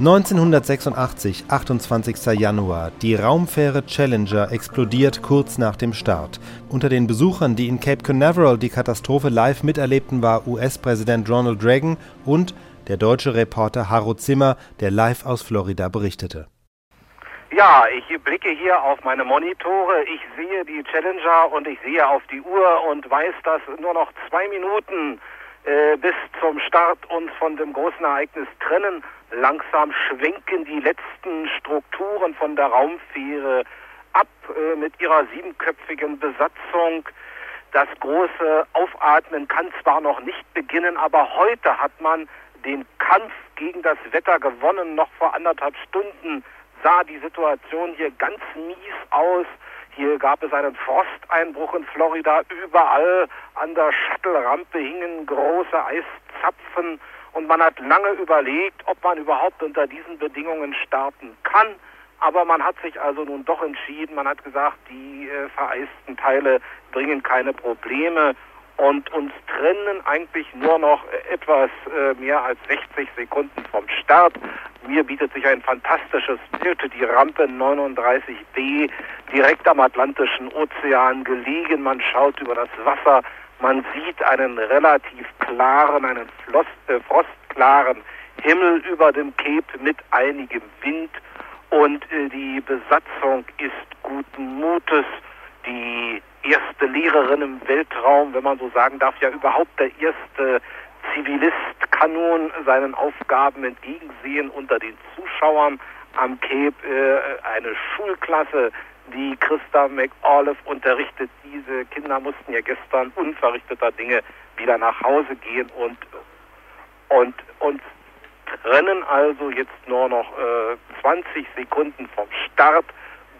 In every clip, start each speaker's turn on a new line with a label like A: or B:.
A: 1986, 28. Januar. Die Raumfähre Challenger explodiert kurz nach dem Start. Unter den Besuchern, die in Cape Canaveral die Katastrophe live miterlebten, war US-Präsident Ronald Reagan und der deutsche Reporter Harro Zimmer, der live aus Florida berichtete.
B: Ja, ich blicke hier auf meine Monitore, ich sehe die Challenger und ich sehe auf die Uhr und weiß, dass nur noch zwei Minuten äh, bis zum Start uns von dem großen Ereignis trennen. Langsam schwenken die letzten Strukturen von der Raumfähre ab äh, mit ihrer siebenköpfigen Besatzung. Das große Aufatmen kann zwar noch nicht beginnen, aber heute hat man den Kampf gegen das Wetter gewonnen. Noch vor anderthalb Stunden sah die Situation hier ganz mies aus. Hier gab es einen Frosteinbruch in Florida. Überall an der Shuttle-Rampe hingen große Eiszapfen und man hat lange überlegt, ob man überhaupt unter diesen Bedingungen starten kann. Aber man hat sich also nun doch entschieden. Man hat gesagt, die äh, vereisten Teile bringen keine Probleme und uns trennen eigentlich nur noch etwas äh, mehr als 60 Sekunden vom Start. Mir bietet sich ein fantastisches Bild, die Rampe 39b direkt am Atlantischen Ozean gelegen. Man schaut über das Wasser, man sieht einen relativ klaren, einen Floss, äh, frostklaren Himmel über dem Cape mit einigem Wind und äh, die Besatzung ist guten Mutes. Die erste Lehrerin im Weltraum, wenn man so sagen darf, ja überhaupt der erste Zivilist kann nun seinen Aufgaben entgegensehen unter den Zuschauern am Cape. Äh, eine Schulklasse, die Christa McAuliffe unterrichtet. Diese Kinder mussten ja gestern unverrichteter Dinge wieder nach Hause gehen und, und uns trennen also jetzt nur noch äh, 20 Sekunden vom Start.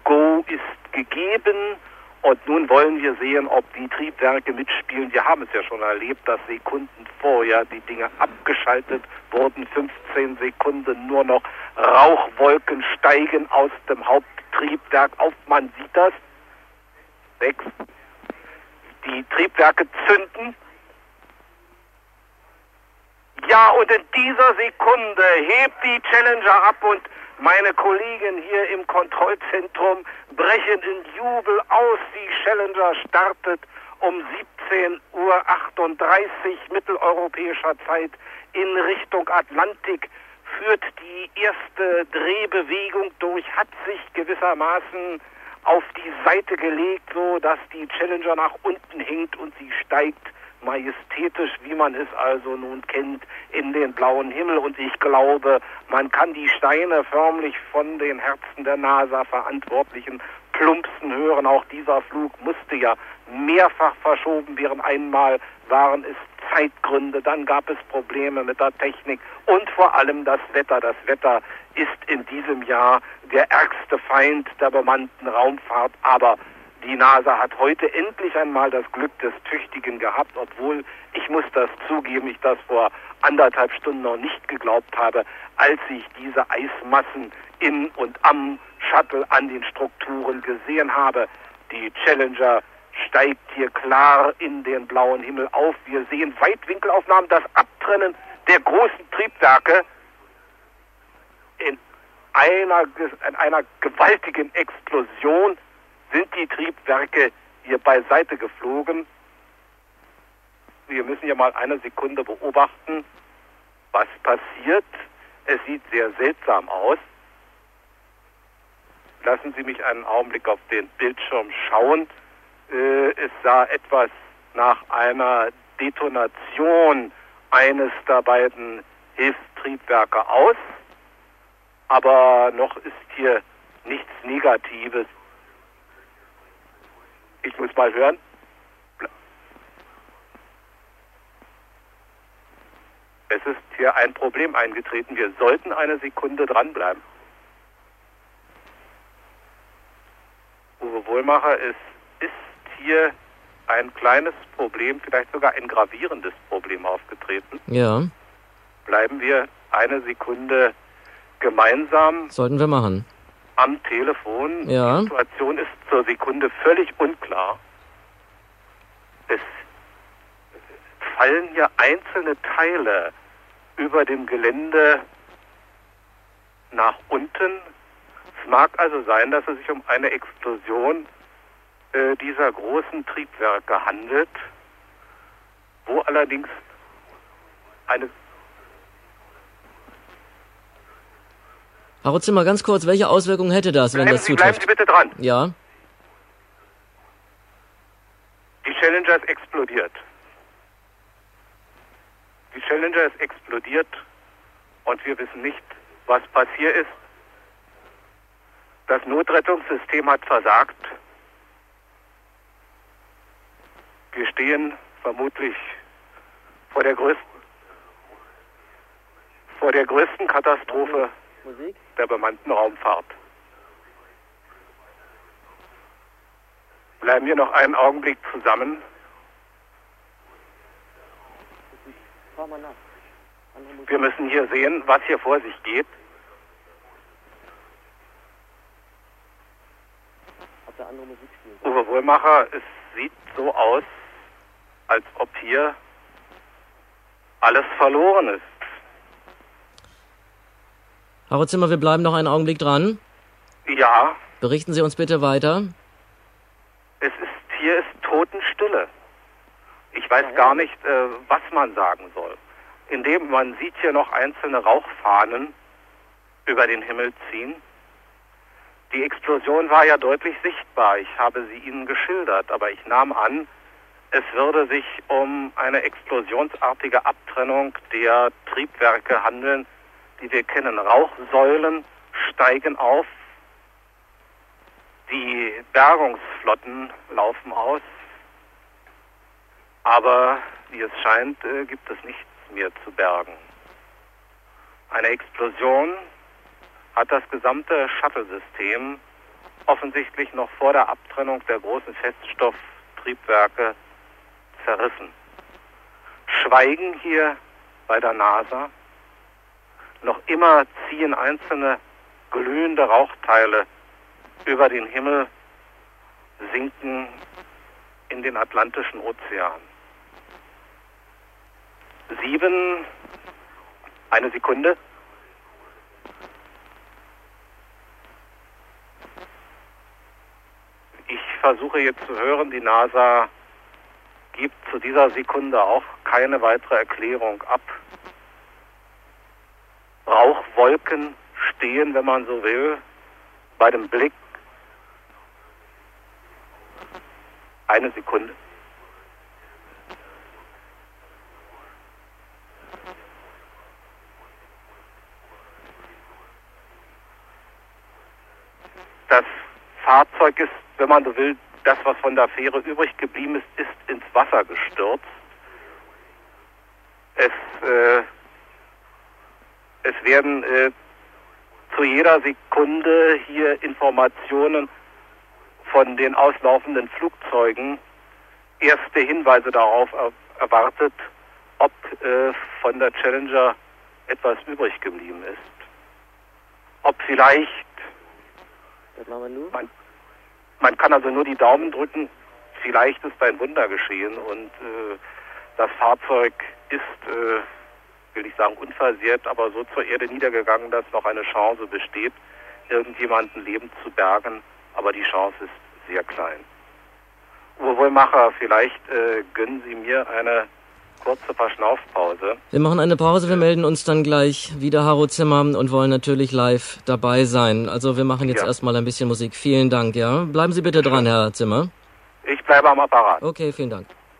B: Go ist gegeben. Und nun wollen wir sehen, ob die Triebwerke mitspielen. Wir haben es ja schon erlebt, dass Sekunden vorher die Dinge abgeschaltet wurden. 15 Sekunden nur noch Rauchwolken steigen aus dem Haupttriebwerk auf. Man sieht das. Sechs. Die Triebwerke zünden. Ja, und in dieser Sekunde hebt die Challenger ab und meine Kollegen hier im Kontrollzentrum brechen in Jubel aus. Die Challenger startet um 17.38 Uhr mitteleuropäischer Zeit in Richtung Atlantik, führt die erste Drehbewegung durch, hat sich gewissermaßen auf die Seite gelegt, so dass die Challenger nach unten hinkt und sie steigt majestätisch, wie man es also nun kennt, in den blauen Himmel. Und ich glaube, man kann die Steine förmlich von den Herzen der NASA-Verantwortlichen plumpsen hören. Auch dieser Flug musste ja mehrfach verschoben werden. Einmal waren es Zeitgründe, dann gab es Probleme mit der Technik und vor allem das Wetter. Das Wetter ist in diesem Jahr der ärgste Feind der bemannten Raumfahrt, aber die NASA hat heute endlich einmal das Glück des Tüchtigen gehabt, obwohl ich muss das zugeben, ich das vor anderthalb Stunden noch nicht geglaubt habe, als ich diese Eismassen in und am Shuttle an den Strukturen gesehen habe. Die Challenger steigt hier klar in den blauen Himmel auf. Wir sehen Weitwinkelaufnahmen, das Abtrennen der großen Triebwerke in einer, in einer gewaltigen Explosion sind die Triebwerke hier beiseite geflogen. Wir müssen ja mal eine Sekunde beobachten, was passiert. Es sieht sehr seltsam aus. Lassen Sie mich einen Augenblick auf den Bildschirm schauen. Äh, es sah etwas nach einer Detonation eines der beiden Hilfstriebwerke aus, aber noch ist hier nichts Negatives ich muss mal hören. Es ist hier ein Problem eingetreten. Wir sollten eine Sekunde dranbleiben. Uwe Wohlmacher, es ist hier ein kleines Problem, vielleicht sogar ein gravierendes Problem aufgetreten.
C: Ja.
B: Bleiben wir eine Sekunde gemeinsam.
C: Sollten wir machen
B: am Telefon.
C: Ja.
B: Die Situation ist zur Sekunde völlig unklar. Es fallen hier einzelne Teile über dem Gelände nach unten. Es mag also sein, dass es sich um eine Explosion äh, dieser großen Triebwerke handelt, wo allerdings eine
C: Herr Zimmer, ganz kurz, welche Auswirkungen hätte das, wenn
B: bleiben
C: das
B: Sie, bleiben? Sie bitte dran.
C: Ja,
B: Die Challenger ist explodiert. Die Challenger ist explodiert und wir wissen nicht, was passiert ist. Das Notrettungssystem hat versagt. Wir stehen vermutlich vor der größten, vor der größten Katastrophe der bemannten Raumfahrt. Bleiben wir noch einen Augenblick zusammen. Wir müssen hier sehen, was hier vor sich geht. Uwe Wohlmacher, es sieht so aus, als ob hier alles verloren ist.
C: Herr Zimmer, wir bleiben noch einen Augenblick dran.
B: Ja,
C: Berichten Sie uns bitte weiter.
B: es ist hier ist Totenstille. Ich weiß gar nicht, äh, was man sagen soll. Indem man sieht hier noch einzelne Rauchfahnen über den Himmel ziehen. Die Explosion war ja deutlich sichtbar. Ich habe sie Ihnen geschildert, aber ich nahm an, es würde sich um eine explosionsartige Abtrennung der Triebwerke handeln, die wir kennen. Rauchsäulen steigen auf, die Bergungsflotten laufen aus, aber wie es scheint, äh, gibt es nichts mehr zu bergen. Eine Explosion hat das gesamte Shuttle-System offensichtlich noch vor der Abtrennung der großen Feststofftriebwerke zerrissen. Schweigen hier bei der NASA. Noch immer ziehen einzelne glühende Rauchteile über den Himmel, sinken in den Atlantischen Ozean. Sieben, eine Sekunde. Ich versuche jetzt zu hören, die NASA gibt zu dieser Sekunde auch keine weitere Erklärung ab. Rauchwolken stehen, wenn man so will, bei dem Blick. Eine Sekunde. Das Fahrzeug ist, wenn man so will, das, was von der Fähre übrig geblieben ist, ist ins Wasser gestürzt. Es, äh, es werden äh, zu jeder Sekunde hier Informationen von den auslaufenden Flugzeugen, erste Hinweise darauf er erwartet, ob äh, von der Challenger etwas übrig geblieben ist. Ob vielleicht man, man kann also nur die Daumen drücken, vielleicht ist ein Wunder geschehen und äh, das Fahrzeug ist, äh, will ich sagen, unversehrt, aber so zur Erde niedergegangen, dass noch eine Chance besteht, irgendjemanden lebend zu bergen, aber die Chance ist sehr klein. Wohlmacher, vielleicht äh, gönnen Sie mir eine kurze Verschnaufpause.
C: Wir machen eine Pause, wir melden uns dann gleich wieder, Haro Zimmer, und wollen natürlich live dabei sein. Also wir machen jetzt
B: Ja.
C: erstmal ein bisschen Musik. Vielen Dank, ja. Bleiben Sie bitte dran, Herr Zimmer.
B: Ich bleibe am Apparat.
C: Okay, vielen Dank.